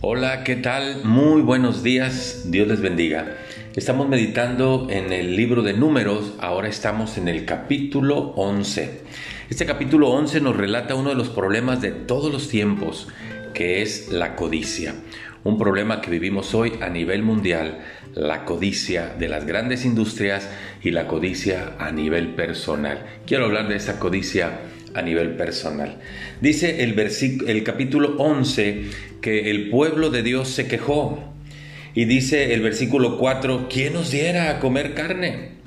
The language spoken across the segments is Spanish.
Hola, ¿qué tal? Muy buenos días, Dios les bendiga. Estamos meditando en el libro de números, ahora estamos en el capítulo 11. Este capítulo 11 nos relata uno de los problemas de todos los tiempos, que es la codicia. Un problema que vivimos hoy a nivel mundial, la codicia de las grandes industrias y la codicia a nivel personal. Quiero hablar de esa codicia a nivel personal. Dice el, el capítulo 11 que el pueblo de Dios se quejó. Y dice el versículo 4, ¿quién nos diera a comer carne?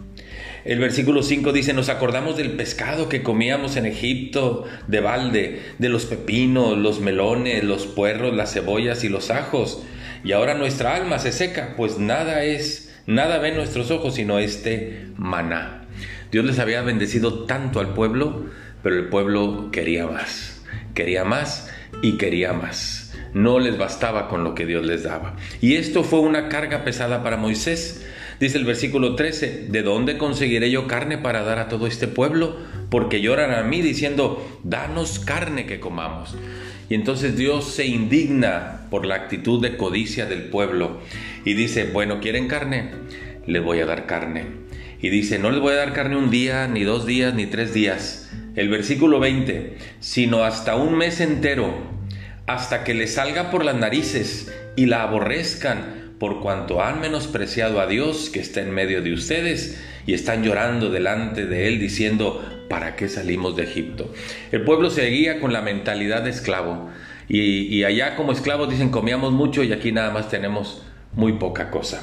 El versículo 5 dice, nos acordamos del pescado que comíamos en Egipto de balde, de los pepinos, los melones, los puerros, las cebollas y los ajos. Y ahora nuestra alma se seca, pues nada es, nada ven nuestros ojos sino este maná. Dios les había bendecido tanto al pueblo pero el pueblo quería más, quería más y quería más. No les bastaba con lo que Dios les daba. Y esto fue una carga pesada para Moisés. Dice el versículo 13, ¿de dónde conseguiré yo carne para dar a todo este pueblo? Porque lloran a mí diciendo, danos carne que comamos. Y entonces Dios se indigna por la actitud de codicia del pueblo y dice, bueno, ¿quieren carne? Les voy a dar carne. Y dice, no les voy a dar carne un día, ni dos días, ni tres días el versículo 20, sino hasta un mes entero, hasta que le salga por las narices y la aborrezcan por cuanto han menospreciado a Dios que está en medio de ustedes y están llorando delante de Él diciendo, ¿para qué salimos de Egipto? El pueblo seguía con la mentalidad de esclavo y, y allá como esclavos dicen comíamos mucho y aquí nada más tenemos muy poca cosa.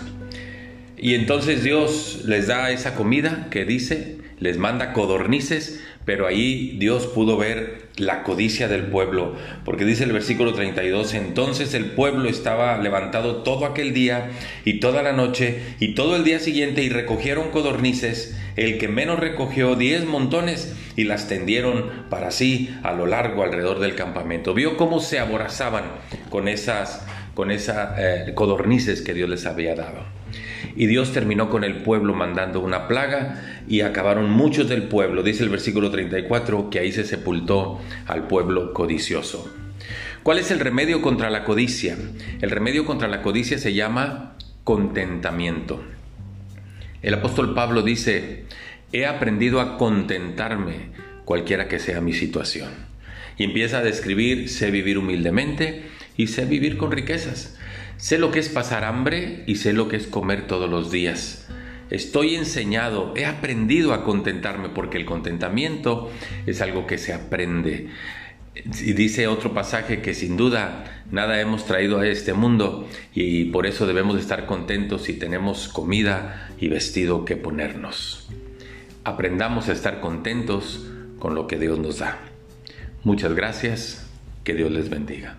Y entonces Dios les da esa comida que dice, les manda codornices, pero ahí Dios pudo ver la codicia del pueblo, porque dice el versículo 32, entonces el pueblo estaba levantado todo aquel día y toda la noche y todo el día siguiente y recogieron codornices, el que menos recogió diez montones y las tendieron para sí a lo largo alrededor del campamento. Vio cómo se aborazaban con esas, con eh, codornices que Dios les había dado. Y Dios terminó con el pueblo mandando una plaga y acabaron muchos del pueblo. Dice el versículo 34 que ahí se sepultó al pueblo codicioso. ¿Cuál es el remedio contra la codicia? El remedio contra la codicia se llama contentamiento. El apóstol Pablo dice, he aprendido a contentarme cualquiera que sea mi situación. Y empieza a describir, sé vivir humildemente y sé vivir con riquezas. Sé lo que es pasar hambre y sé lo que es comer todos los días. Estoy enseñado, he aprendido a contentarme porque el contentamiento es algo que se aprende. Y dice otro pasaje que sin duda nada hemos traído a este mundo y por eso debemos estar contentos si tenemos comida y vestido que ponernos. Aprendamos a estar contentos con lo que Dios nos da. Muchas gracias, que Dios les bendiga.